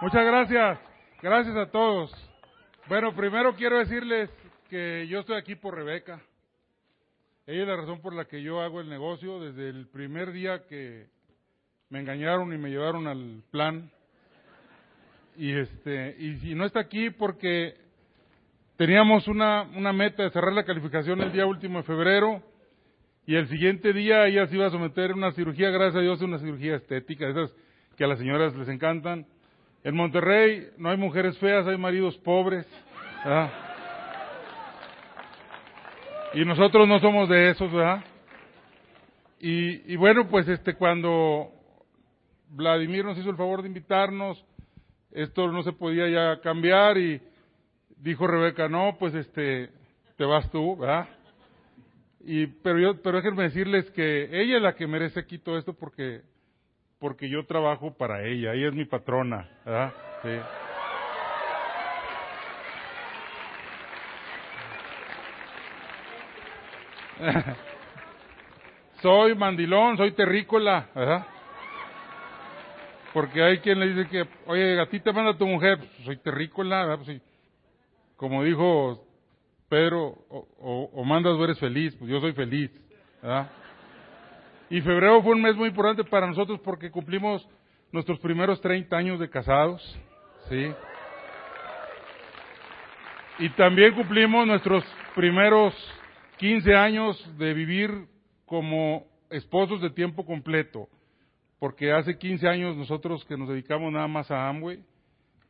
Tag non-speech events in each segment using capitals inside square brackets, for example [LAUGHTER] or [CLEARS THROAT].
Muchas gracias. Gracias a todos. Bueno, primero quiero decirles que yo estoy aquí por Rebeca. Ella es la razón por la que yo hago el negocio desde el primer día que me engañaron y me llevaron al plan. Y este, y no está aquí porque teníamos una, una meta de cerrar la calificación el día último de febrero y el siguiente día ella se iba a someter una cirugía, gracias a Dios, una cirugía estética, esas que a las señoras les encantan en Monterrey no hay mujeres feas, hay maridos pobres. Y nosotros no somos de esos, ¿verdad? Y, y, bueno, pues este cuando Vladimir nos hizo el favor de invitarnos, esto no se podía ya cambiar y dijo Rebeca, no, pues este, te vas tú, ¿verdad? Y, pero yo, pero déjenme decirles que ella es la que merece aquí todo esto porque porque yo trabajo para ella, ella es mi patrona, ¿verdad? Sí. [LAUGHS] soy mandilón, soy terrícola, ¿verdad? Porque hay quien le dice que, oye, a ti te manda tu mujer, pues, soy terrícola, ¿verdad? Pues. Como dijo Pedro, o, o, o mandas o eres feliz, pues yo soy feliz, ¿verdad? Y febrero fue un mes muy importante para nosotros porque cumplimos nuestros primeros 30 años de casados, ¿sí? Y también cumplimos nuestros primeros 15 años de vivir como esposos de tiempo completo, porque hace 15 años nosotros que nos dedicamos nada más a Amway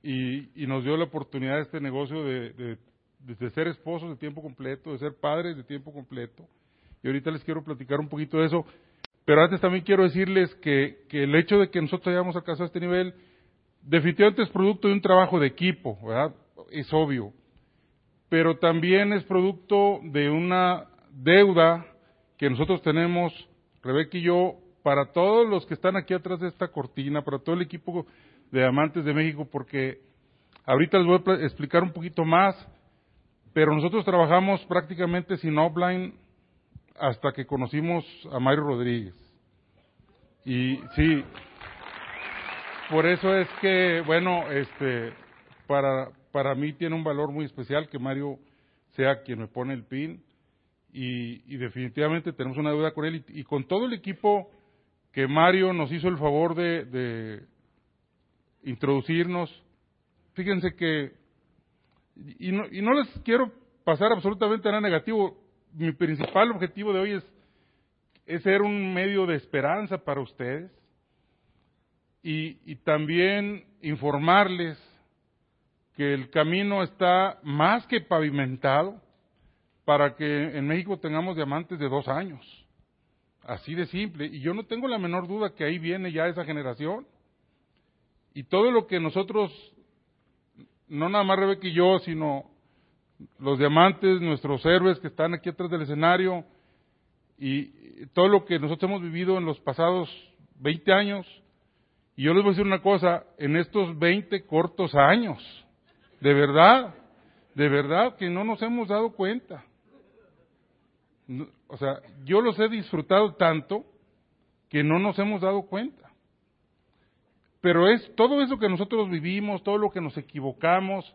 y, y nos dio la oportunidad de este negocio de, de, de ser esposos de tiempo completo, de ser padres de tiempo completo. Y ahorita les quiero platicar un poquito de eso. Pero antes también quiero decirles que, el hecho de que nosotros hayamos alcanzado este nivel, definitivamente es producto de un trabajo de equipo, ¿verdad? Es obvio. Pero también es producto de una deuda que nosotros tenemos, Rebeca y yo, para todos los que están aquí atrás de esta cortina, para todo el equipo de Amantes de México, porque ahorita les voy a explicar un poquito más, pero nosotros trabajamos prácticamente sin offline hasta que conocimos a Mario Rodríguez. Y sí, por eso es que, bueno, este, para, para mí tiene un valor muy especial que Mario sea quien me pone el pin y, definitivamente tenemos una deuda con él y, con todo el equipo que Mario nos hizo el favor de, de introducirnos. Fíjense que, y no, y no les quiero pasar absolutamente nada negativo, mi principal objetivo de hoy es, ser un medio de esperanza para ustedes y, y también informarles que el camino está más que pavimentado para que en México tengamos diamantes de dos años. Así de simple. Y yo no tengo la menor duda que ahí viene ya esa generación. Y todo lo que nosotros, no nada más Rebeca y yo, sino los diamantes, nuestros héroes que están aquí atrás del escenario y todo lo que nosotros hemos vivido en los pasados 20 años. Y yo les voy a decir una cosa, en estos 20 cortos años, de verdad, de verdad que no nos hemos dado cuenta. O sea, yo los he disfrutado tanto que no nos hemos dado cuenta. Pero es todo eso que nosotros vivimos, todo lo que nos equivocamos,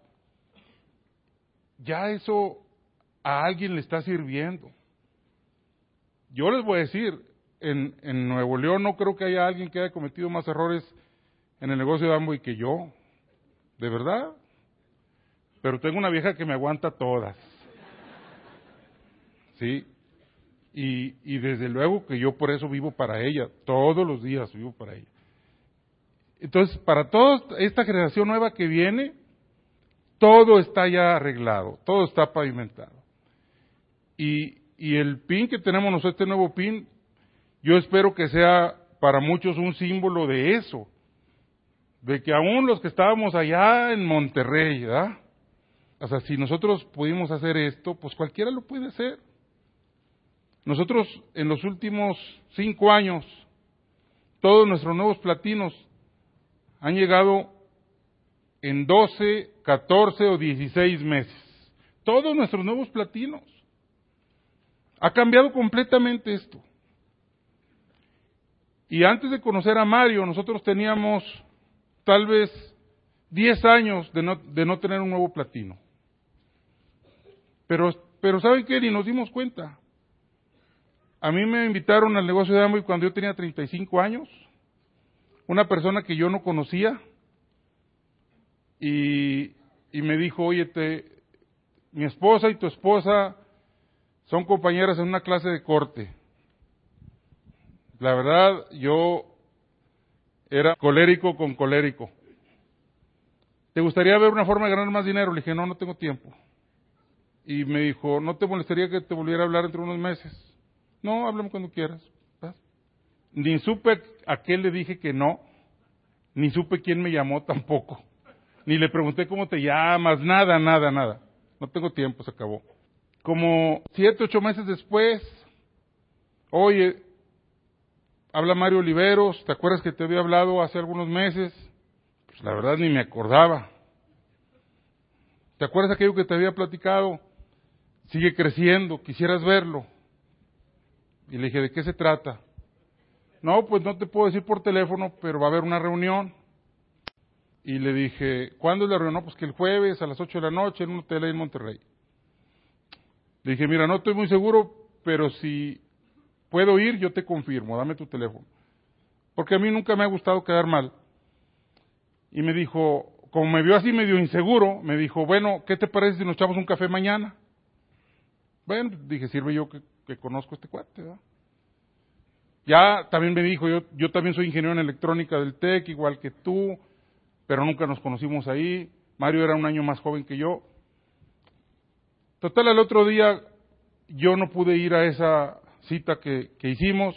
ya eso a alguien le está sirviendo. Yo les voy a decir, en, en Nuevo León no creo que haya alguien que haya cometido más errores en el negocio de Amway que yo, de verdad. Pero tengo una vieja que me aguanta todas. ¿Sí? Y, y desde luego que yo por eso vivo para ella, todos los días vivo para ella. Entonces, para toda esta generación nueva que viene, todo está ya arreglado, todo está pavimentado. Y, el pin que tenemos nosotros, este nuevo pin, yo espero que sea para muchos un símbolo de eso, de que aún los que estábamos allá en Monterrey, ¿verdad? O sea, si nosotros pudimos hacer esto, pues cualquiera lo puede hacer. Nosotros en los últimos cinco años, todos nuestros nuevos platinos han llegado en 12, 14 o 16 meses. Todos nuestros nuevos platinos. Ha cambiado completamente esto. Y antes de conocer a Mario, nosotros teníamos tal vez 10 años de no, de no tener un nuevo platino. Pero, pero ¿saben qué? Ni nos dimos cuenta. A mí me invitaron al negocio de Amway cuando yo tenía 35 años. Una persona que yo no conocía. Y, me dijo, oye, mi esposa y tu esposa son compañeras en una clase de corte. La verdad, yo era colérico con colérico. ¿Te gustaría ver una forma de ganar más dinero? Le dije, no, no tengo tiempo. Y me dijo, ¿no te molestaría que te volviera a hablar entre unos meses? No, háblame cuando quieras. Ni supe a qué le dije que no, ni supe quién me llamó tampoco. Ni le pregunté cómo te llamas, nada, nada, nada. No tengo tiempo, se acabó. Como siete, ocho meses después, oye, habla Mario Oliveros, ¿te acuerdas que te había hablado hace algunos meses? Pues la verdad ni me acordaba. ¿Te acuerdas aquello que te había platicado? Sigue creciendo, quisieras verlo. Y le dije, ¿de qué se trata? No, pues no te puedo decir por teléfono, pero va a haber una reunión. Y le dije, ¿cuándo es la reunión? Pues que el jueves a las 8 de la noche en un hotel en Monterrey. Le dije, mira, no estoy muy seguro, pero si puedo ir, yo te confirmo, dame tu teléfono. Porque a mí nunca me ha gustado quedar mal. Y me dijo, como me vio así medio inseguro, me dijo, bueno, ¿qué te parece si nos echamos un café mañana? Bueno, dije, sirve yo que, conozco este cuate, ¿verdad? Ya también me dijo, yo, yo también soy ingeniero en electrónica del TEC, igual que tú, pero nunca nos conocimos ahí. Mario era un año más joven que yo. Total, el otro día yo no pude ir a esa cita que, que hicimos,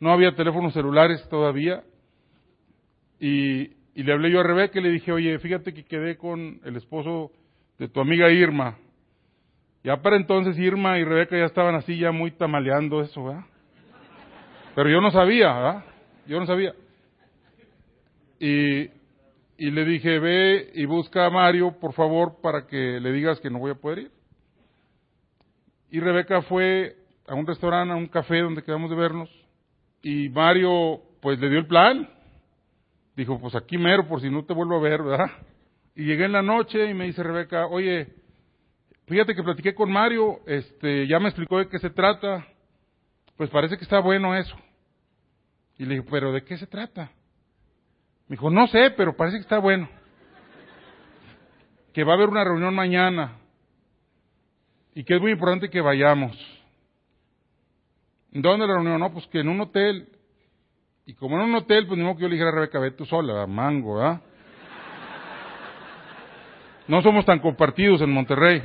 no había teléfonos celulares todavía, y, y le hablé yo a Rebeca y le dije, oye, fíjate que quedé con el esposo de tu amiga Irma. Ya para entonces Irma y Rebeca ya estaban así, ya muy tamaleando eso, ¿verdad? Pero yo no sabía, ¿verdad? Yo no sabía. Y, y le dije, ve y busca a Mario, por favor, para que le digas que no voy a poder ir. Y Rebeca fue a un restaurante, a un café donde quedamos de vernos, y Mario, pues le dio el plan. Dijo, pues aquí mero, por si no te vuelvo a ver, ¿verdad? Y llegué en la noche y me dice Rebeca, oye, fíjate que platiqué con Mario, este, ya me explicó de qué se trata, pues parece que está bueno eso. Y le dije, pero ¿de qué se trata? Me dijo, no sé, pero parece que está bueno. Que va a haber una reunión mañana y que es muy importante que vayamos. ¿Dónde la reunión? No, pues que en un hotel. Y como en un hotel, pues ni modo que yo le dijera a Rebeca, ve tú sola, mango, ¿ah? No somos tan compartidos en Monterrey.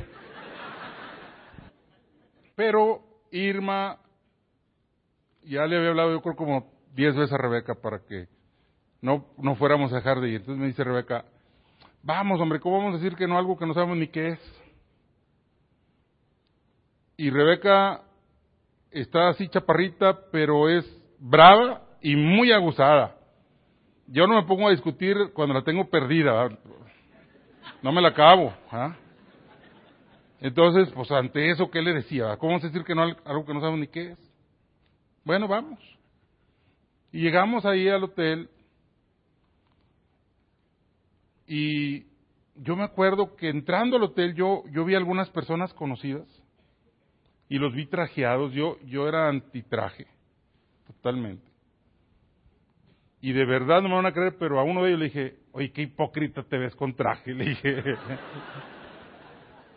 Pero Irma, ya le había hablado yo creo como diez veces a Rebeca para que no, no fuéramos a dejar de ir. Entonces me dice Rebeca, vamos hombre, ¿cómo vamos a decir que no algo que no sabemos ni qué es? y Rebeca está así chaparrita, pero es brava y muy aguzada. Yo no me pongo a discutir cuando la tengo perdida, no me la acabo. ¿ah? Entonces, pues ante eso, ¿qué le decía? ¿Cómo decir que no algo que no sabemos ni qué es? Bueno, vamos. Y llegamos ahí al hotel y yo me acuerdo que entrando al hotel yo, yo vi algunas personas conocidas y los vi trajeados. Yo, yo era antitraje, totalmente. Y de verdad no me van a creer, pero a uno de ellos le dije, oye, qué hipócrita te ves con traje. [LAUGHS] Le dije.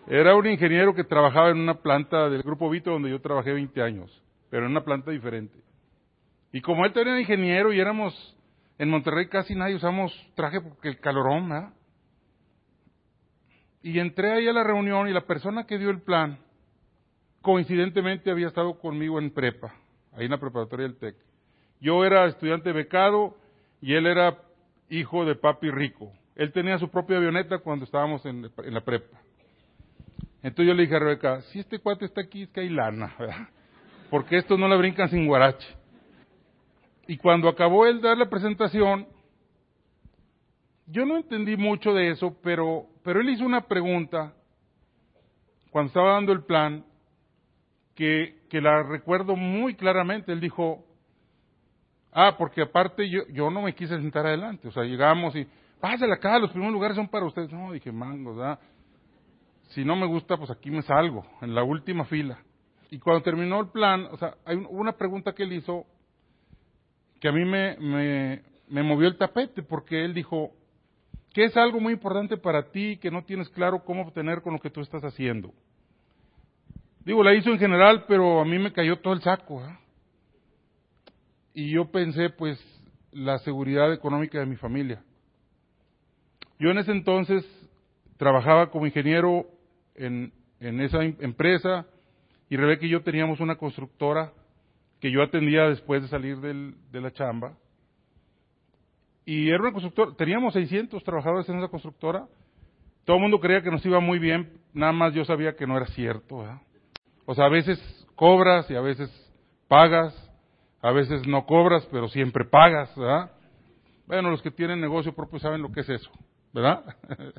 era un ingeniero que trabajaba en una planta del Grupo Vito donde yo trabajé 20 años, pero en una planta diferente. Y como él también era ingeniero y éramos, en Monterrey casi nadie usamos traje porque el calorón, ¿verdad? Y entré ahí a la reunión y la persona que dio el plan coincidentemente había estado conmigo en prepa, ahí en la preparatoria del TEC. Yo era estudiante becado y él era hijo de papi rico. Él tenía su propia avioneta cuando estábamos en, en la prepa. Entonces yo le dije a Rebeca, si este cuate está aquí es que hay lana, ¿verdad? Porque estos no la brincan sin guarache. Y cuando acabó él dar la presentación, yo no entendí mucho de eso, pero, pero él hizo una pregunta cuando estaba dando el plan que, que la recuerdo muy claramente. Él dijo, ah, porque aparte yo, yo no me quise sentar adelante. O sea, llegamos y, pásale acá, los primeros lugares son para ustedes. No, dije, ¿verdad? Si no me gusta, pues aquí me salgo, en la última fila. Y cuando terminó el plan, o sea, hay una pregunta que él hizo que a mí me, me, me movió el tapete, porque él dijo, ¿qué es algo muy importante para ti que no tienes claro cómo obtener con lo que tú estás haciendo? Digo, la hizo en general, pero a mí me cayó todo el saco. ¿eh? Y yo pensé, pues, la seguridad económica de mi familia. Yo en ese entonces trabajaba como ingeniero en, en esa empresa y Rebeca y yo teníamos una constructora que yo atendía después de salir del, de la chamba. Y era una constructora, teníamos 600 trabajadores en esa constructora. Todo el mundo creía que nos iba muy bien, nada más yo sabía que no era cierto. O sea, a veces cobras y a veces pagas, a veces no cobras, pero siempre pagas. Bueno, los que tienen negocio propio saben lo que es eso, ¿verdad? [LAUGHS]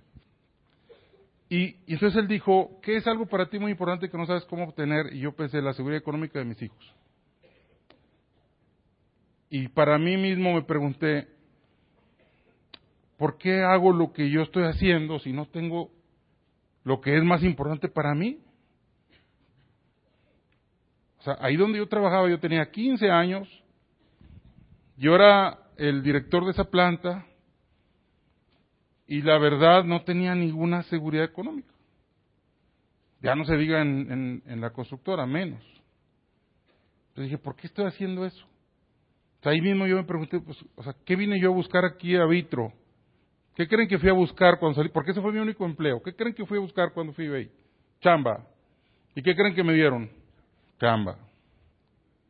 y, y entonces él dijo, ¿qué es algo para ti muy importante que no sabes cómo obtener? Y yo pensé, la seguridad económica de mis hijos. Y para mí mismo me pregunté, ¿por qué hago lo que yo estoy haciendo si no tengo lo que es más importante para mí? O sea, ahí donde yo trabajaba, yo tenía 15 años, yo era el director de esa planta y la verdad no tenía ninguna seguridad económica. Ya no se diga en, en la constructora, menos. Entonces dije, ¿por qué estoy haciendo eso? Ahí mismo yo me pregunté, pues, o sea, ¿qué vine yo a buscar aquí a Vitro? ¿Qué creen que fui a buscar cuando salí? Porque ese fue mi único empleo. ¿Qué creen que fui a buscar cuando fui ahí? Chamba. ¿Y qué creen que me dieron? Chamba.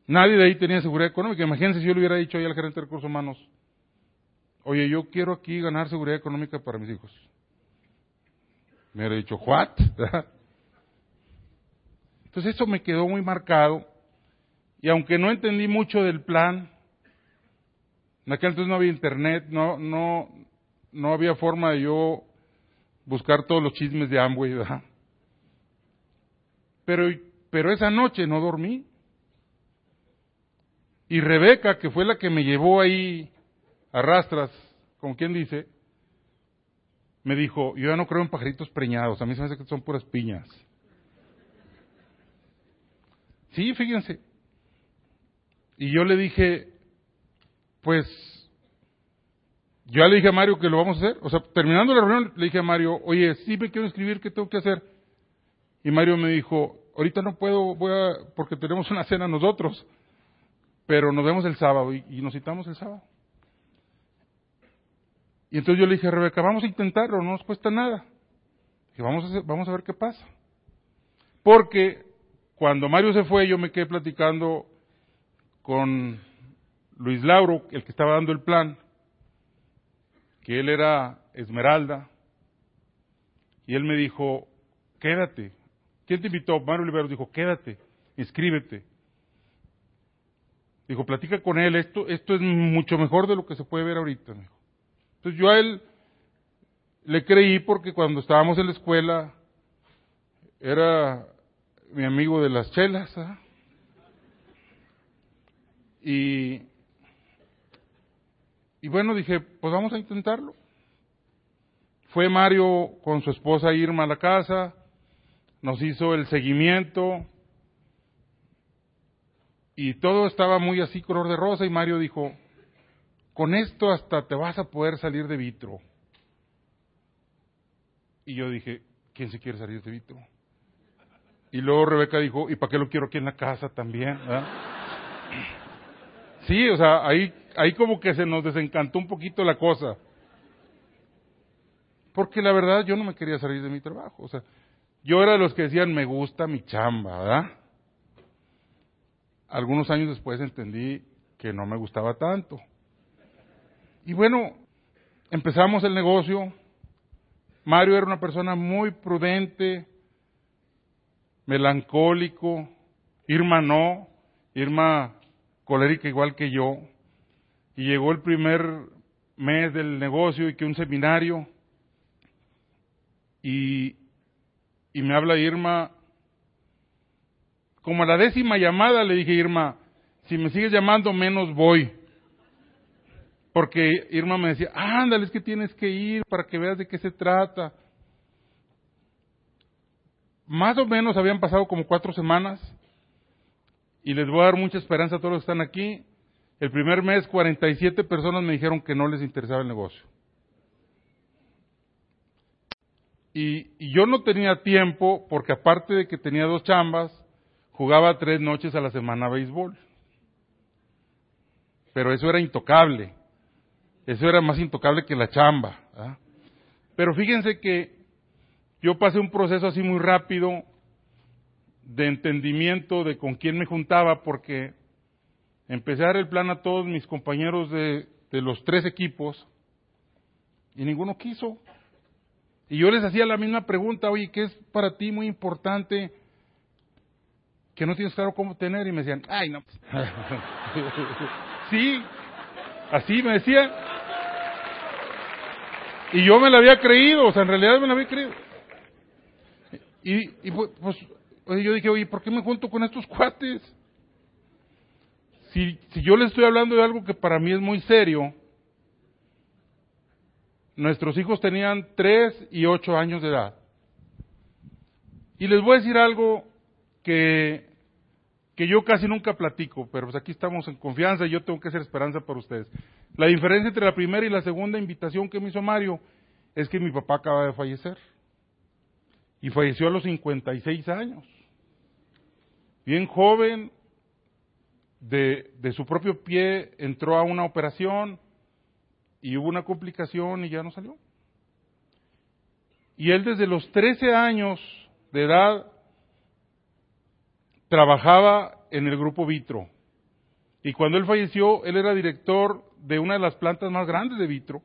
Nadie de ahí tenía seguridad económica. Imagínense si yo le hubiera dicho ahí al gerente de recursos humanos, oye, yo quiero aquí ganar seguridad económica para mis hijos. Me hubiera dicho, ¿what? [LAUGHS] Entonces eso me quedó muy marcado. Y aunque no entendí mucho del plan, en aquel entonces no había internet, no, no, no había forma de yo buscar todos los chismes de Amway, [LAUGHS] ¿verdad? Pero, pero esa noche no dormí. Y Rebeca, que fue la que me llevó ahí a rastras, como quien dice, me dijo, yo ya no creo en pajaritos preñados, a mí se me hace que son puras piñas. Sí, fíjense. Y yo le dije, pues yo le dije a Mario que lo vamos a hacer. O sea, terminando la reunión, le dije a Mario, oye, sí me quiero escribir, ¿qué tengo que hacer? Y Mario me dijo, ahorita no puedo, voy a, porque tenemos una cena nosotros, pero nos vemos el sábado y, nos citamos el sábado. Y entonces yo le dije a Rebeca, vamos a intentarlo, no nos cuesta nada. Y vamos a, vamos a ver qué pasa. Porque cuando Mario se fue, yo me quedé platicando con Luis Lauro, el que estaba dando el plan, que él era Esmeralda, y él me dijo, quédate. ¿Quién te invitó? Mario Olivero dijo, quédate, inscríbete. Dijo, platica con él, esto, esto es mucho mejor de lo que se puede ver ahorita. Entonces yo a él le creí porque cuando estábamos en la escuela era mi amigo de las chelas. ¿ah? Y y bueno, dije, pues vamos a intentarlo. Fue Mario con su esposa Irma a la casa, nos hizo el seguimiento y todo estaba muy así color de rosa y Mario dijo, con esto hasta te vas a poder salir de vitro. Y yo dije, ¿quién se quiere salir de vitro? Y luego Rebeca dijo, ¿y para qué lo quiero aquí en la casa también? Sí, o sea, ahí ahí como que se nos desencantó un poquito la cosa. Porque la verdad yo no me quería salir de mi trabajo. O sea, yo era de los que decían, me gusta mi chamba, ¿verdad? Algunos años después entendí que no me gustaba tanto. Y bueno, empezamos el negocio. Mario era una persona muy prudente, melancólico. Irma no. Irma colérica igual que yo. Y llegó el primer mes del negocio y que un seminario. Y, y me habla Irma. Como a la décima llamada le dije, Irma, si me sigues llamando menos voy. Porque Irma me decía, ándale, es que tienes que ir para que veas de qué se trata. Más o menos habían pasado como cuatro semanas y les voy a dar mucha esperanza a todos los que están aquí. El primer mes 47 personas me dijeron que no les interesaba el negocio. Y, yo no tenía tiempo porque aparte de que tenía dos chambas, jugaba tres noches a la semana béisbol. Pero eso era intocable. Eso era más intocable que la chamba. Pero fíjense que yo pasé un proceso así muy rápido de entendimiento de con quién me juntaba porque empecé a dar el plan a todos mis compañeros de, de los tres equipos y ninguno quiso. Y yo les hacía la misma pregunta, oye, ¿qué es para ti muy importante que no tienes claro cómo tener? Y me decían, ay, no. [LAUGHS] sí, así me decían. Y yo me la había creído, o sea, en realidad me la había creído. Y, y pues, pues yo dije, oye, ¿por qué me junto con estos cuates? Si, si yo les estoy hablando de algo que para mí es muy serio, nuestros hijos tenían tres y ocho años de edad. Y les voy a decir algo que, que yo casi nunca platico, pero pues aquí estamos en confianza y yo tengo que hacer esperanza para ustedes. La diferencia entre la primera y la segunda invitación que me hizo Mario es que mi papá acaba de fallecer. Y falleció a los 56 años. Bien joven, de, su propio pie entró a una operación y hubo una complicación y ya no salió. Y él desde los 13 años de edad trabajaba en el grupo Vitro. Y cuando él falleció, él era director de una de las plantas más grandes de Vitro.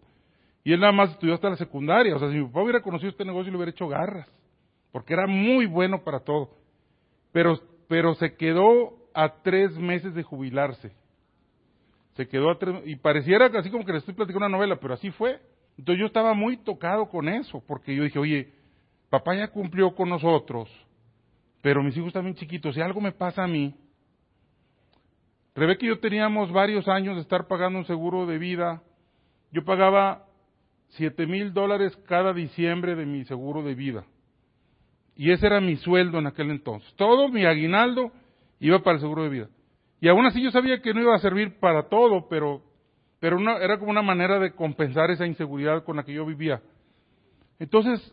Y él nada más estudió hasta la secundaria. O sea, si mi papá hubiera conocido este negocio, le hubiera hecho garras. Porque era muy bueno para todo. Pero, pero se quedó a tres meses de jubilarse. Se quedó a tres, y pareciera así como que le estoy platicando una novela, pero así fue. Entonces yo estaba muy tocado con eso, porque yo dije, oye, papá ya cumplió con nosotros, pero mis hijos también chiquitos, si algo me pasa a mí, Rebeca y yo teníamos varios años de estar pagando un seguro de vida. Yo pagaba siete mil dólares cada diciembre de mi seguro de vida. Y ese era mi sueldo en aquel entonces. Todo mi aguinaldo iba para el seguro de vida. Y aún así yo sabía que no iba a servir para todo, pero, era como una manera de compensar esa inseguridad con la que yo vivía. Entonces,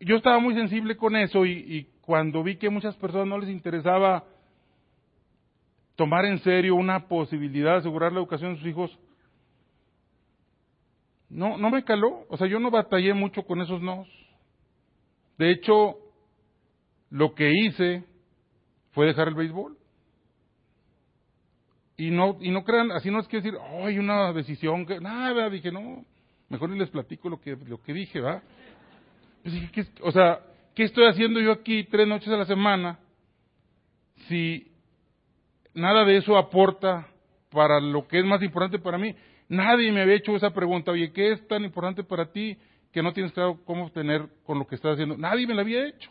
yo estaba muy sensible con eso y, y cuando vi que muchas personas no les interesaba tomar en serio una posibilidad de asegurar la educación de sus hijos, no, no me caló. O sea, yo no batallé mucho con esos nos. De hecho, lo que hice fue dejar el béisbol. Y no, y no crean, así no es que decir, oh, hay una decisión que, nada, dije, no, mejor les platico lo que, lo que dije, ¿va? Pues dije, o sea, ¿qué estoy haciendo yo aquí tres noches a la semana si nada de eso aporta para lo que es más importante para mí. Nadie me había hecho esa pregunta, oye, ¿qué es tan importante para ti que no tienes claro cómo obtener con lo que estás haciendo? Nadie me la había hecho.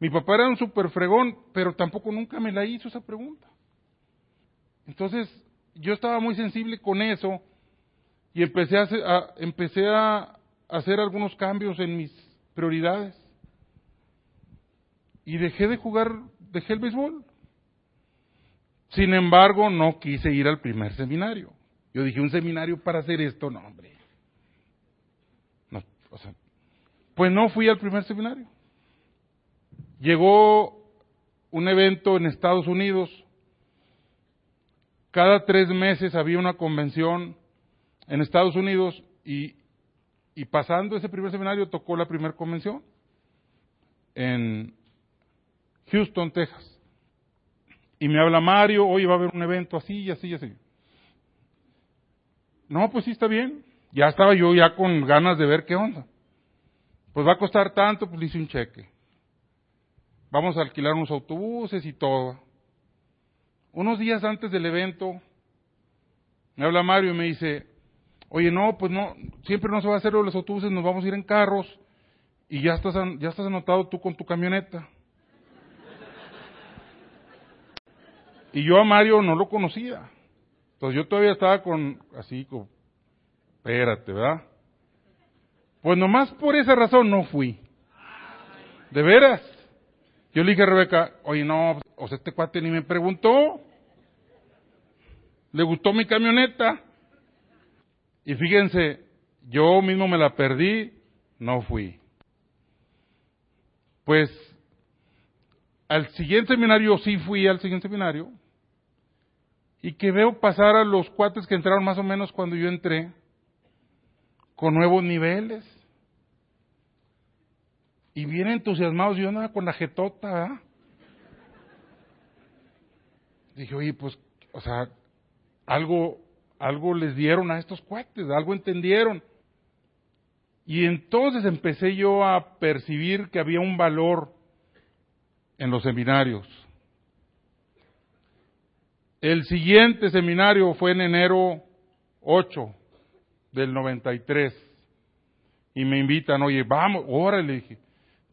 Mi papá era un super fregón, pero tampoco nunca me la hizo esa pregunta. Entonces, yo estaba muy sensible con eso y empecé a, empecé a hacer algunos cambios en mis prioridades. Y dejé de jugar, dejé el béisbol. Sin embargo, no quise ir al primer seminario. Yo dije, un seminario para hacer esto, no, hombre. Pues no fui al primer seminario. Llegó un evento en Estados Unidos. Cada tres meses había una convención en Estados Unidos y, pasando ese primer seminario tocó la primera convención en Houston, Texas. Y me habla Mario, hoy va a haber un evento así y así y así. No, pues sí está bien. ya estaba yo ya con ganas de ver qué onda. Pues va a costar tanto, pues le hice un cheque. Vamos a alquilar unos autobuses y todo. Unos días antes del evento, me habla Mario y me dice, oye, no, pues no, siempre no se va a hacer los autobuses, nos vamos a ir en carros y ya estás, ya estás anotado tú con tu camioneta. Y yo a Mario no lo conocía. Entonces yo todavía estaba con, así, como, espérate, ¿verdad? Pues nomás por esa razón no fui. De veras. Yo le dije a Rebeca, oye, no, o sea, este cuate ni me preguntó. Le gustó mi camioneta. Y fíjense, yo mismo me la perdí, no fui. Pues al siguiente seminario sí fui al siguiente seminario y que veo pasar a los cuates que entraron más o menos cuando yo entré con nuevos niveles. Y bien entusiasmados, yo andaba con la jetota. Dije, oye, pues, o sea, algo, algo les dieron a estos cuates, algo entendieron. Y entonces empecé yo a percibir que había un valor en los seminarios. El siguiente seminario fue en enero 8 del 93. Y me invitan, oye, vamos, órale, dije.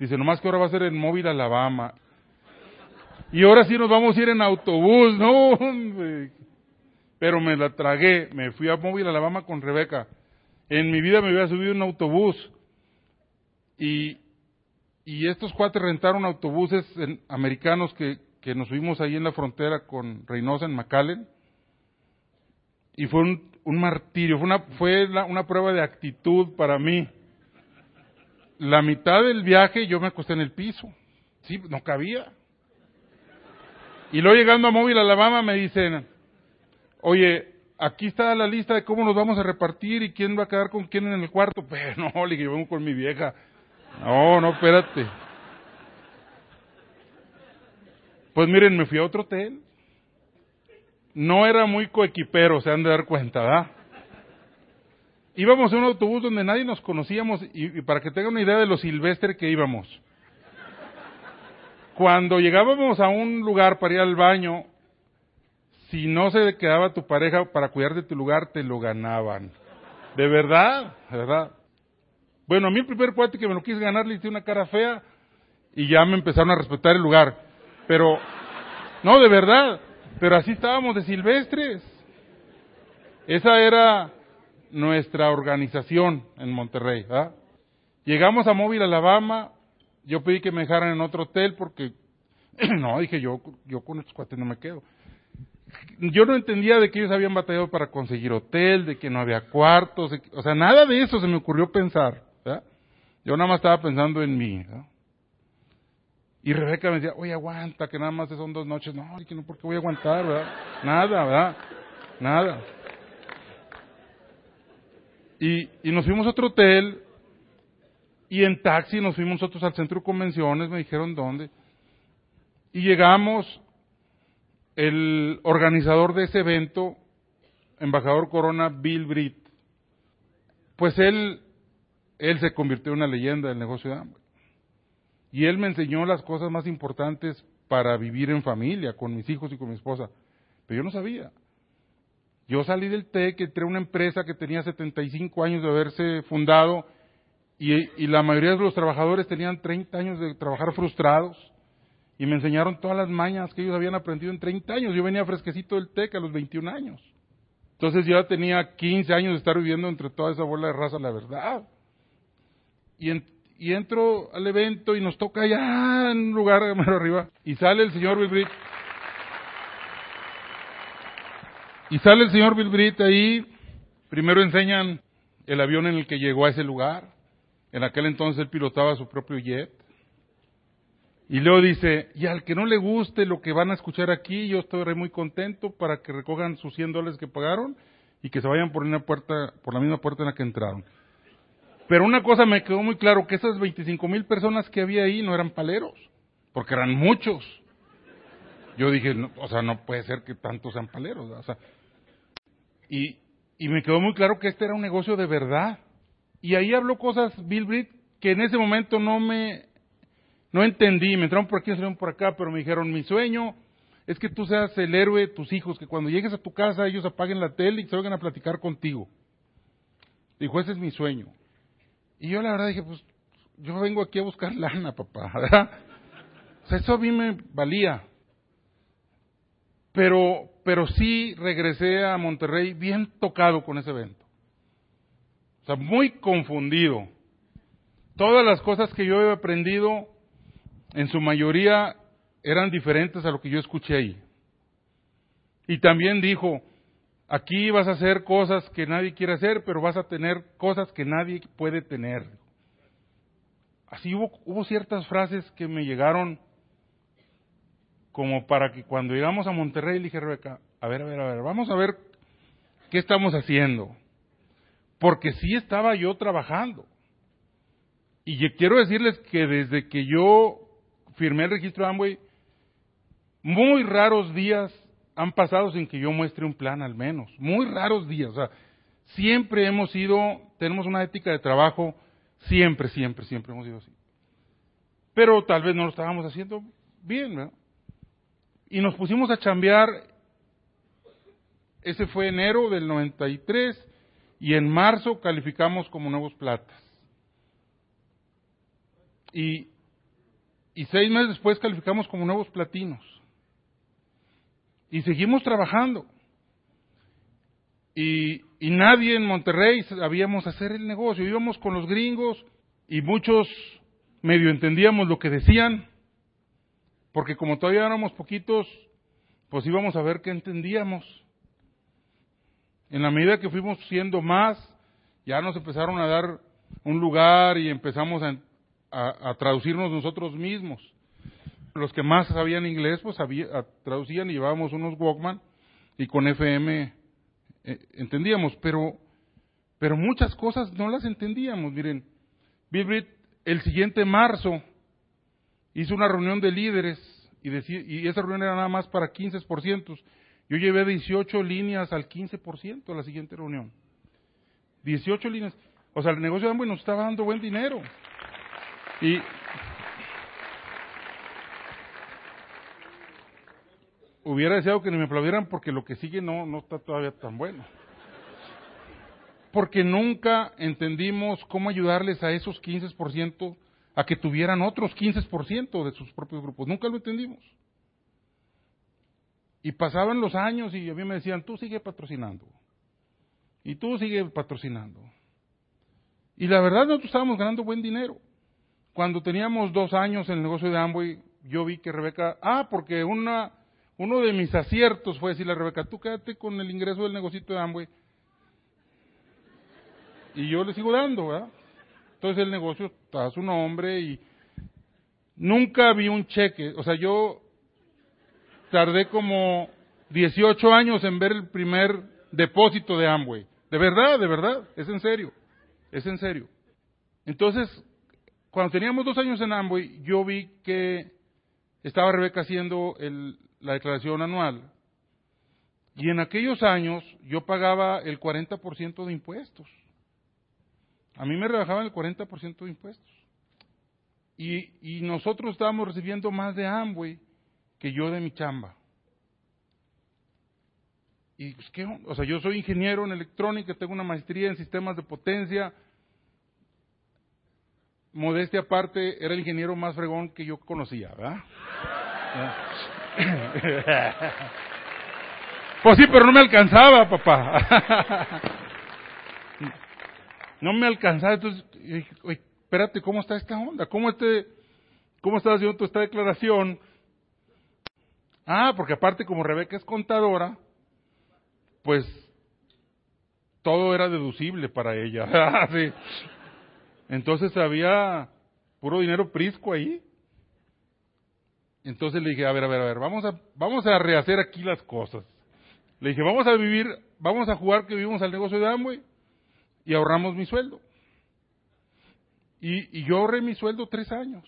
Dice, nomás que ahora va a ser en Móvil Alabama. Y ahora sí nos vamos a ir en autobús, no, [LAUGHS] Pero me la tragué, me fui a Móvil Alabama con Rebeca. En mi vida me había subido un autobús. Y, y estos cuatro rentaron autobuses americanos que que nos subimos ahí en la frontera con Reynosa en McAllen y fue un, un martirio, fue, una, fue una prueba de actitud para mí. La mitad del viaje yo me acosté en el piso, sí, no cabía. Y luego llegando a Móvil, Alabama, me dicen, oye, aquí está la lista de cómo nos vamos a repartir y quién va a quedar con quién en el cuarto. [LAUGHS] Pero no, le dije, yo vengo con mi vieja. No, no, espérate. Pues miren, me fui a otro hotel. No era muy coequipero, se han de dar cuenta, ¿verdad? Íbamos en un autobús donde nadie nos conocíamos y, para que tengan una idea de lo silvestre que íbamos. Cuando llegábamos a un lugar para ir al baño, si no se quedaba tu pareja para cuidar de tu lugar, te lo ganaban. De verdad, de verdad. Bueno, a mí el primer cuate que me lo quise ganar le hice una cara fea y ya me empezaron a respetar el lugar. Pero, no, de verdad, pero así estábamos de silvestres. Esa era nuestra organización en Monterrey. Llegamos a Móvil, Alabama. Yo pedí que me dejaran en otro hotel porque, [CLEARS THROAT] no, dije yo, yo con estos cuates no me quedo. Yo no entendía de que ellos habían batallado para conseguir hotel, de que no había cuartos, o sea, nada de eso se me ocurrió pensar. Yo nada más estaba pensando en mí. Y Rebeca me decía, oye, aguanta, que nada más son dos noches. No, que no, porque voy a aguantar, ¿verdad? Nada, ¿verdad? Nada. Y, y nos fuimos a otro hotel, y en taxi nos fuimos nosotros al centro de convenciones, me dijeron dónde. Y llegamos, el organizador de ese evento, embajador Corona, Bill Britt, pues él, él se convirtió en una leyenda del negocio de hambre. Y él me enseñó las cosas más importantes para vivir en familia, con mis hijos y con mi esposa. Pero yo no sabía. Yo salí del TEC, entré a una empresa que tenía 75 años de haberse fundado y, la mayoría de los trabajadores tenían 30 años de trabajar frustrados y me enseñaron todas las mañas que ellos habían aprendido en 30 años. Yo venía fresquecito del TEC a los 21 años. Entonces ya tenía 15 años de estar viviendo entre toda esa bola de raza, la verdad. Y, en, y entro al evento y nos toca allá en un lugar [LAUGHS] arriba y sale el señor Bill Y sale el señor Bill ahí, primero enseñan el avión en el que llegó a ese lugar. En aquel entonces él pilotaba su propio jet. Y luego dice, y al que no le guste lo que van a escuchar aquí, yo estoy muy contento para que recojan sus 100 dólares que pagaron y que se vayan por una puerta, por la misma puerta en la que entraron. Pero una cosa me quedó muy claro, que esas 25 mil personas que había ahí no eran paleros, porque eran muchos. Yo dije, o sea, no puede ser que tantos sean paleros. O sea, y, y me quedó muy claro que este era un negocio de verdad. Y ahí habló cosas Bill Britt que en ese momento no me no entendí, me entraron por aquí, me entraron por acá, pero me dijeron, mi sueño es que tú seas el héroe de tus hijos, que cuando llegues a tu casa ellos apaguen la tele y se vengan a platicar contigo. Dijo, ese es mi sueño. Y yo la verdad dije, pues yo vengo aquí a buscar [LAUGHS] lana, papá, ¿verdad? O sea, eso a mí me valía. Pero, pero sí regresé a Monterrey bien tocado con ese evento. O sea, muy confundido. Todas las cosas que yo he aprendido, en su mayoría, eran diferentes a lo que yo escuché ahí. Y también dijo, aquí vas a hacer cosas que nadie quiere hacer, pero vas a tener cosas que nadie puede tener. Así hubo, hubo ciertas frases que me llegaron como para que cuando llegamos a Monterrey le dije, Rebeca, a ver, a ver, a ver, vamos a ver qué estamos haciendo. Porque sí estaba yo trabajando. Y quiero decirles que desde que yo firmé el registro de Amway, muy raros días han pasado sin que yo muestre un plan al menos. Muy raros días. O sea, siempre hemos ido, tenemos una ética de trabajo, siempre, siempre, siempre hemos ido así. Pero tal vez no lo estábamos haciendo bien, ¿verdad? Y nos pusimos a chambear, ese fue enero del 93, y en marzo calificamos como nuevos platas. Y, y seis meses después calificamos como nuevos platinos. Y seguimos trabajando. Y, y, nadie en Monterrey sabíamos hacer el negocio. Íbamos con los gringos y muchos medio entendíamos lo que decían, porque como todavía éramos poquitos, pues íbamos a ver qué entendíamos. En la medida que fuimos siendo más, ya nos empezaron a dar un lugar y empezamos a, a, traducirnos nosotros mismos. Los que más sabían inglés, pues traducían y llevábamos unos Walkman y con FM eh, entendíamos, pero, pero muchas cosas no las entendíamos. Miren, el siguiente marzo hizo una reunión de líderes y, y esa reunión era nada más para 15%. Yo llevé 18 líneas al 15% a la siguiente reunión. 18 líneas. O sea, el negocio de Amway nos estaba dando buen dinero. Y hubiera deseado que ni me aplaudieran porque lo que sigue no, no está todavía tan bueno. Porque nunca entendimos cómo ayudarles a esos 15% a que tuvieran otros 15% de sus propios grupos. Nunca lo entendimos. Y pasaban los años y a mí me decían, tú sigue patrocinando. Y tú sigue patrocinando. Y la verdad nosotros estábamos ganando buen dinero. Cuando teníamos dos años en el negocio de Amway, yo vi que Rebeca, ah, porque una, uno de mis aciertos fue decirle a Rebeca, tú quédate con el ingreso del negocio de Amway. Y yo le sigo dando, ¿verdad? Entonces el negocio está a su nombre y nunca vi un cheque. O sea, yo tardé como 18 años en ver el primer depósito de Amway. De verdad, de verdad, es en serio, es en serio. Entonces, cuando teníamos dos años en Amway, yo vi que estaba Rebeca haciendo la declaración anual. Y en aquellos años yo pagaba el 40% de impuestos. A mí me rebajaban el 40% de impuestos. Y, y nosotros estábamos recibiendo más de Amway que yo de mi chamba. Y pues, ¿qué? O sea, yo soy ingeniero en electrónica, tengo una maestría en sistemas de potencia. Modestia aparte, era el ingeniero más fregón que yo conocía, ¿verdad? [LAUGHS] pues sí, pero no me alcanzaba, papá. [LAUGHS] no me alcanzaba. Entonces, oye, espérate, ¿cómo está esta onda? ¿Cómo, este, cómo estás haciendo tú esta declaración? Ah, porque aparte como Rebeca es contadora, pues todo era deducible para ella. [LAUGHS] Entonces había puro dinero prisco ahí. Entonces le dije, a ver, a ver, a ver, vamos a, vamos a rehacer aquí las cosas. Le dije, vamos a vivir, vamos a jugar que vivimos al negocio de Amway y ahorramos mi sueldo. Y, yo ahorré mi sueldo tres años.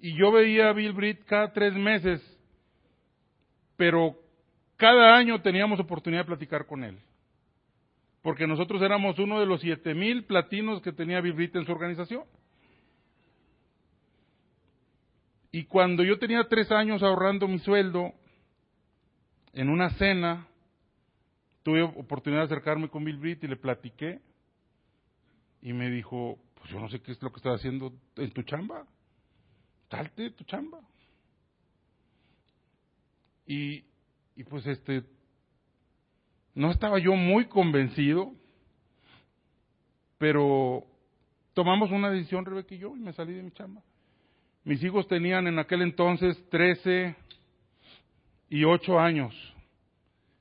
Y yo veía a Bill Britt cada tres meses, pero cada año teníamos oportunidad de platicar con él. Porque nosotros éramos uno de los siete mil platinos que tenía Bill en su organización. Y cuando yo tenía tres años ahorrando mi sueldo, en una cena, tuve oportunidad de acercarme con Bill Britt y le platiqué. Y me dijo, pues yo no sé qué es lo que estás haciendo en tu chamba. Salte tu chamba. Y, y pues este, no estaba yo muy convencido, pero tomamos una decisión, Rebeca y yo, y me salí de mi chamba. Mis hijos tenían en aquel entonces 13 y 8 años.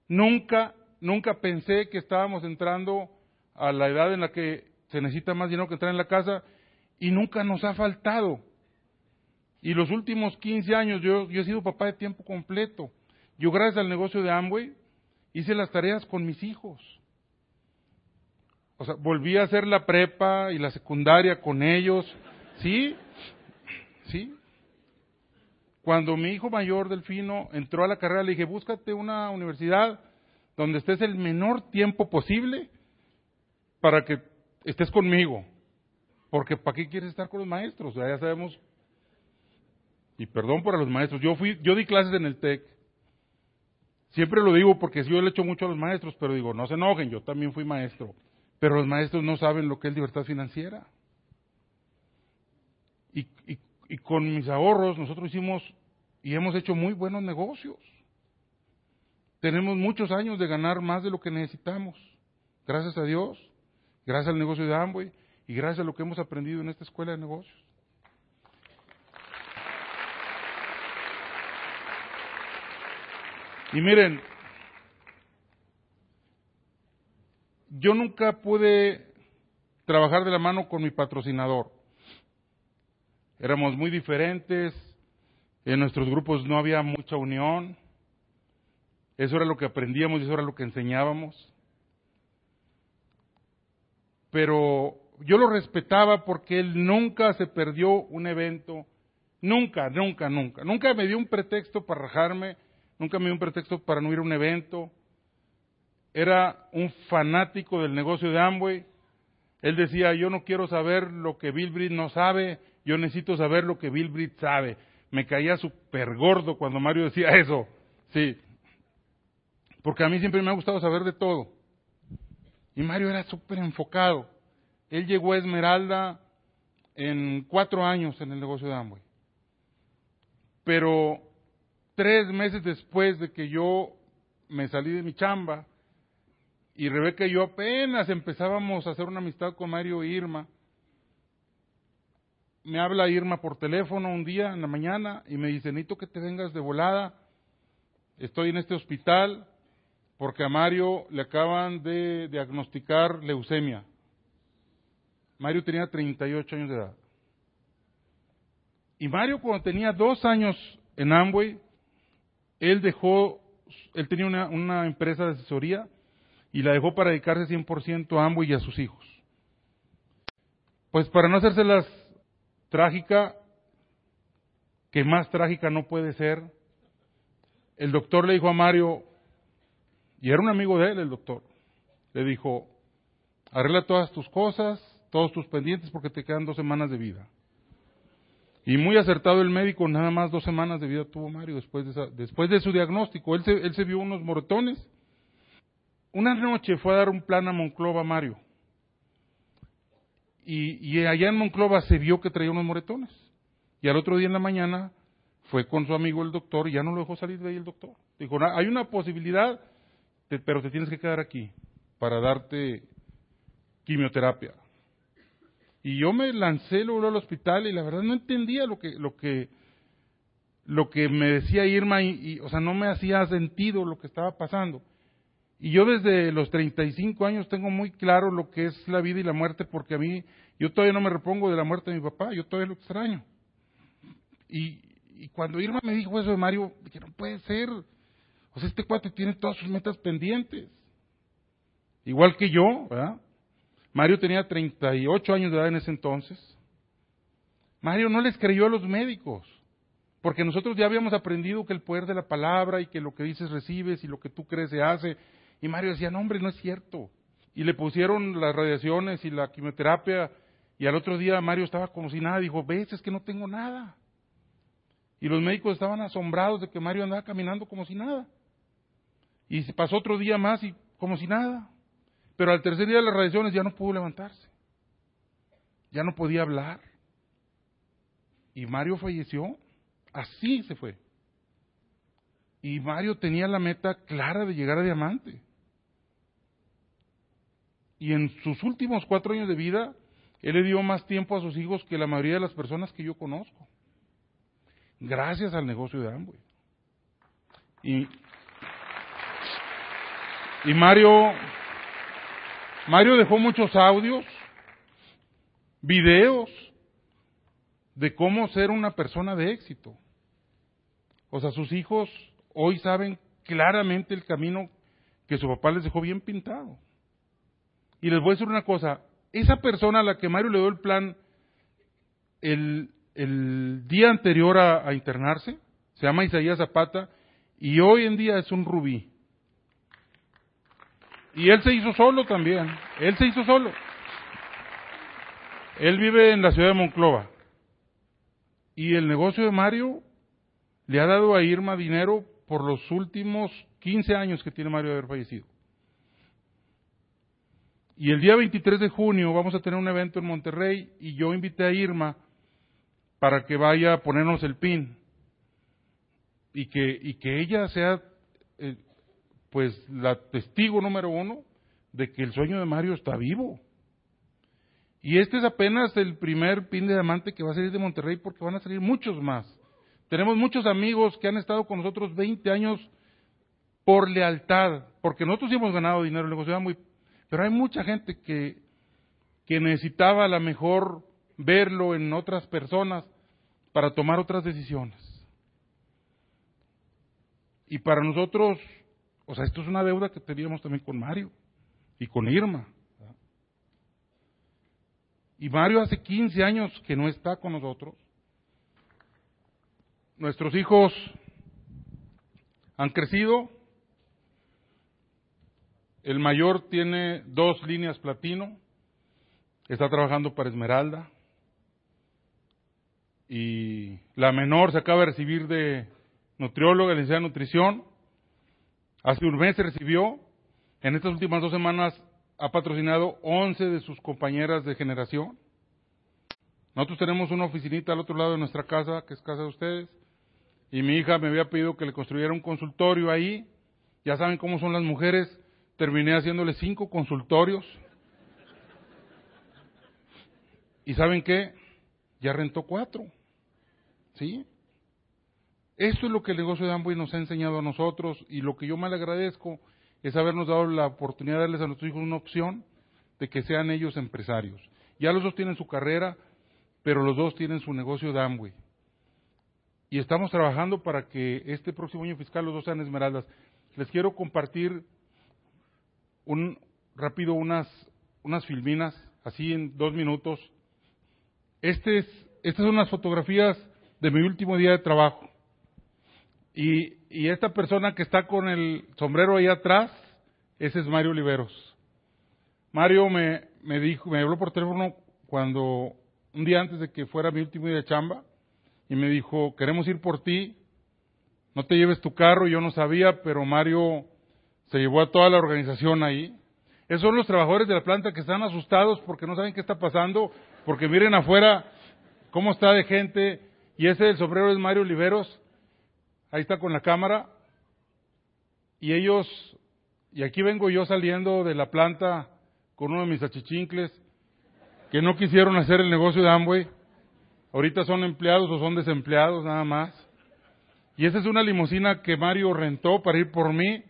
Nunca, nunca pensé que estábamos entrando a la edad en la que se necesita más dinero que entrar en la casa y nunca nos ha faltado. Y los últimos 15 años yo, he sido papá de tiempo completo. Yo gracias al negocio de Amway hice las tareas con mis hijos. O sea, volví a hacer la prepa y la secundaria con ellos. ¿Sí? ¿Sí? Cuando mi hijo mayor, Delfino, entró a la carrera, le dije, búscate una universidad donde estés el menor tiempo posible para que estés conmigo. Porque ¿para qué quieres estar con los maestros? ya sabemos. Y perdón para los maestros. Yo fui, yo di clases en el TEC. Siempre lo digo porque yo le echo mucho a los maestros, pero digo, no se enojen, yo también fui maestro. Pero los maestros no saben lo que es libertad financiera. Y, y y con mis ahorros nosotros hicimos y hemos hecho muy buenos negocios. Tenemos muchos años de ganar más de lo que necesitamos. Gracias a Dios, gracias al negocio de Amway y gracias a lo que hemos aprendido en esta escuela de negocios. Y miren, yo nunca pude trabajar de la mano con mi patrocinador éramos muy diferentes, en nuestros grupos no había mucha unión, eso era lo que aprendíamos y eso era lo que enseñábamos. Pero yo lo respetaba porque él nunca se perdió un evento, nunca, nunca, nunca. Nunca me dio un pretexto para rajarme, nunca me dio un pretexto para no ir a un evento. Era un fanático del negocio de Amway. Él decía, yo no quiero saber lo que Bill Britt no sabe, yo necesito saber lo que Bill Britt sabe. Me caía súper gordo cuando Mario decía eso. Sí. Porque a mí siempre me ha gustado saber de todo. Y Mario era súper enfocado. Él llegó a Esmeralda en cuatro años en el negocio de Amway. Pero tres meses después de que yo me salí de mi chamba y Rebeca y yo apenas empezábamos a hacer una amistad con Mario e Irma, me habla Irma por teléfono un día en la mañana y me dice, necesito que te vengas de volada, estoy en este hospital porque a Mario le acaban de diagnosticar leucemia. Mario tenía 38 años de edad. Y Mario cuando tenía dos años en Amway, él dejó, él tenía una, empresa de asesoría y la dejó para dedicarse 100% a Amway y a sus hijos. Pues para no hacerse las trágica, que más trágica no puede ser. El doctor le dijo a Mario, y era un amigo de él el doctor, le dijo, arregla todas tus cosas, todos tus pendientes porque te quedan dos semanas de vida. Y muy acertado el médico, nada más dos semanas de vida tuvo Mario después de, después de su diagnóstico. Él se, vio unos moretones. Una noche fue a dar un plan a Monclova Mario. Y, allá en Monclova se vio que traía unos moretones. Y al otro día en la mañana fue con su amigo el doctor y ya no lo dejó salir de ahí el doctor. Dijo, hay una posibilidad, pero te tienes que quedar aquí para darte quimioterapia. Y yo me lancé luego al hospital y la verdad no entendía lo que, lo que, lo que me decía Irma y, o sea, no me hacía sentido lo que estaba pasando. Y yo desde los 35 años tengo muy claro lo que es la vida y la muerte, porque a mí, yo todavía no me repongo de la muerte de mi papá, yo todavía lo extraño. Y, cuando Irma me dijo eso de Mario, dije, no puede ser. Sea, este cuate tiene todas sus metas pendientes. Igual que yo, ¿verdad? Mario tenía 38 años de edad en ese entonces. Mario no les creyó a los médicos. Porque nosotros ya habíamos aprendido que el poder de la palabra y que lo que dices recibes y lo que tú crees se hace. Y Mario decía, no hombre, no es cierto. Y le pusieron las radiaciones y la quimioterapia y al otro día Mario estaba como si nada, dijo, ves, es que no tengo nada. Y los médicos estaban asombrados de que Mario andaba caminando como si nada. Y se pasó otro día más y como si nada. Pero al tercer día de las radiaciones ya no pudo levantarse. Ya no podía hablar. Y Mario falleció. Así se fue. Y Mario tenía la meta clara de llegar a diamante. Y en sus últimos cuatro años de vida, él le dio más tiempo a sus hijos que la mayoría de las personas que yo conozco. Gracias al negocio de Amway. Y, y Mario, Mario dejó muchos audios, videos de cómo ser una persona de éxito. O sea, sus hijos hoy saben claramente el camino que su papá les dejó bien pintado. Y les voy a decir una cosa, esa persona a la que Mario le dio el plan el, día anterior a, a, internarse, se llama Isaías Zapata, y hoy en día es un rubí. Y él se hizo solo también, él se hizo solo. Él vive en la ciudad de Monclova. Y el negocio de Mario le ha dado a Irma dinero por los últimos 15 años que tiene Mario de haber fallecido. Y el día 23 de junio vamos a tener un evento en Monterrey y yo invité a Irma para que vaya a ponernos el pin y que, y que ella sea eh, pues la testigo número uno de que el sueño de Mario está vivo. Y este es apenas el primer pin de diamante que va a salir de Monterrey porque van a salir muchos más. Tenemos muchos amigos que han estado con nosotros 20 años por lealtad, porque nosotros hemos ganado dinero negocio muy pero hay mucha gente que, que necesitaba a lo mejor verlo en otras personas para tomar otras decisiones. Y para nosotros, o sea, esto es una deuda que teníamos también con Mario y con Irma. Y Mario hace 15 años que no está con nosotros. Nuestros hijos han crecido, el mayor tiene dos líneas platino, está trabajando para Esmeralda. Y la menor se acaba de recibir de nutrióloga, licenciada de nutrición. Hace un mes recibió. En estas últimas dos semanas ha patrocinado 11 de sus compañeras de generación. Nosotros tenemos una oficinita al otro lado de nuestra casa, que es casa de ustedes. Y mi hija me había pedido que le construyera un consultorio ahí. Ya saben cómo son las mujeres terminé haciéndole cinco consultorios. ¿Y saben qué? Ya rentó cuatro. ¿Sí? Esto es lo que el negocio de Amway nos ha enseñado a nosotros y lo que yo más le agradezco es habernos dado la oportunidad de darles a nuestros hijos una opción de que sean ellos empresarios. Ya los dos tienen su carrera, pero los dos tienen su negocio de Amway. Y estamos trabajando para que este próximo año fiscal los dos sean esmeraldas. Les quiero compartir un rápido unas, unas filminas, así en dos minutos. Este es, estas son unas fotografías de mi último día de trabajo. Y, y esta persona que está con el sombrero ahí atrás, ese es Mario Oliveros. Mario me, me dijo, me habló por teléfono cuando, un día antes de que fuera mi último día de chamba, y me dijo, queremos ir por ti, no te lleves tu carro, yo no sabía, pero Mario se llevó a toda la organización ahí. Esos son los trabajadores de la planta que están asustados porque no saben qué está pasando, porque miren afuera cómo está de gente. Y ese del sombrero es Mario Oliveros, ahí está con la cámara. Y ellos, y aquí vengo yo saliendo de la planta con uno de mis achichincles, que no quisieron hacer el negocio de Amway. Ahorita son empleados o son desempleados nada más. Y esa es una limusina que Mario rentó para ir por mí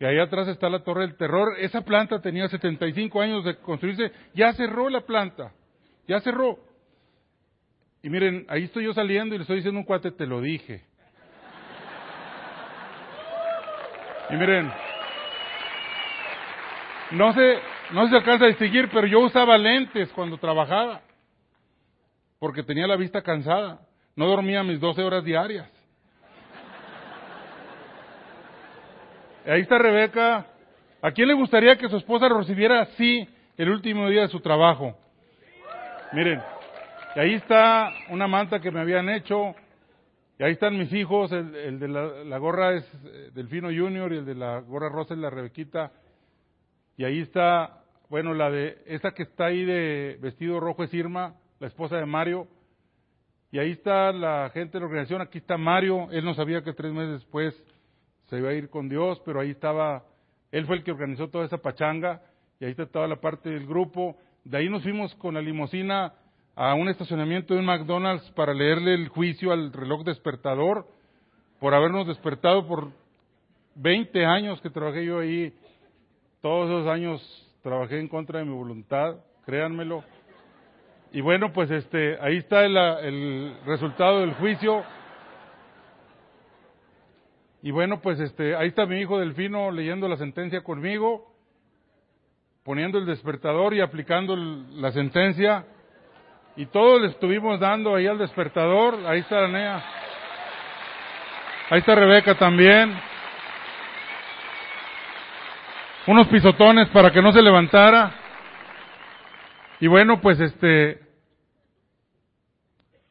y ahí atrás está la Torre del Terror. Esa planta tenía 75 años de construirse. Ya cerró la planta. Ya cerró. Y miren, ahí estoy yo saliendo y le estoy diciendo un cuate, te lo dije. Y miren, no se, no se alcanza a distinguir, pero yo usaba lentes cuando trabajaba, porque tenía la vista cansada. no dormía mis 12 horas diarias. Ahí está Rebeca. ¿A quién le gustaría que su esposa recibiera así el último día de su trabajo? Miren, y ahí está una manta que me habían hecho, y ahí están mis hijos, el, de la, gorra es eh, Delfino Junior y el de la gorra rosa es la Rebequita. Y ahí está, bueno, la de, esa que está ahí de vestido rojo es Irma, la esposa de Mario. Y ahí está la gente de la organización, aquí está Mario, él no sabía que tres meses después se iba a ir con Dios, pero ahí estaba, él fue el que organizó toda esa pachanga, y ahí está toda la parte del grupo. De ahí nos fuimos con la limusina a un estacionamiento de un McDonald's para leerle el juicio al reloj despertador por habernos despertado por 20 años que trabajé yo ahí. Todos esos años trabajé en contra de mi voluntad, créanmelo. Y bueno, pues este, ahí está el, resultado del juicio. Y bueno, pues este, ahí está mi hijo Delfino leyendo la sentencia conmigo, poniendo el despertador y aplicando la sentencia. Y todos le estuvimos dando ahí al despertador. Ahí está Anea. Ahí está Rebeca también. Unos pisotones para que no se levantara. Y bueno, pues este,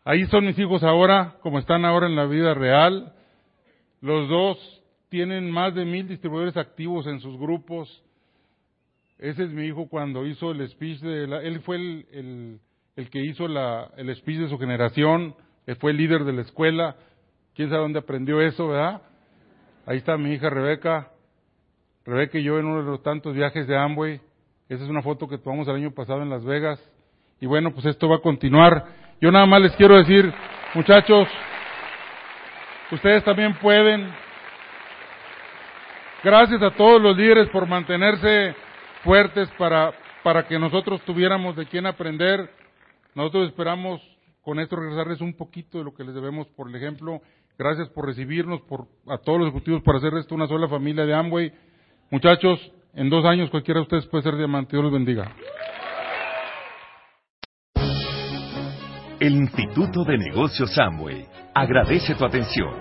ahí son mis hijos ahora, como están ahora en la vida real. Los dos tienen más de mil distribuidores activos en sus grupos. Ese es mi hijo cuando hizo el speech de la, él fue el el que hizo la, el speech de su generación, que fue el líder de la escuela, quién sabe dónde aprendió eso, ¿verdad? Ahí está mi hija Rebeca, Rebeca y yo en uno de los tantos viajes de Amway, esa es una foto que tomamos el año pasado en Las Vegas, y bueno, pues esto va a continuar. Yo nada más les quiero decir, muchachos, ustedes también pueden. Gracias a todos los líderes por mantenerse fuertes para, para que nosotros tuviéramos de quién aprender. Nosotros esperamos con esto regresarles un poquito de lo que les debemos por el ejemplo. Gracias por recibirnos, por, a todos los ejecutivos por hacer esto una sola familia de Amway. Muchachos, en dos años cualquiera de ustedes puede ser diamante. Dios los bendiga. El Instituto de Negocios Amway agradece tu atención.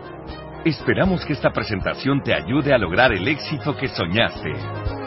Esperamos que esta presentación te ayude a lograr el éxito que soñaste.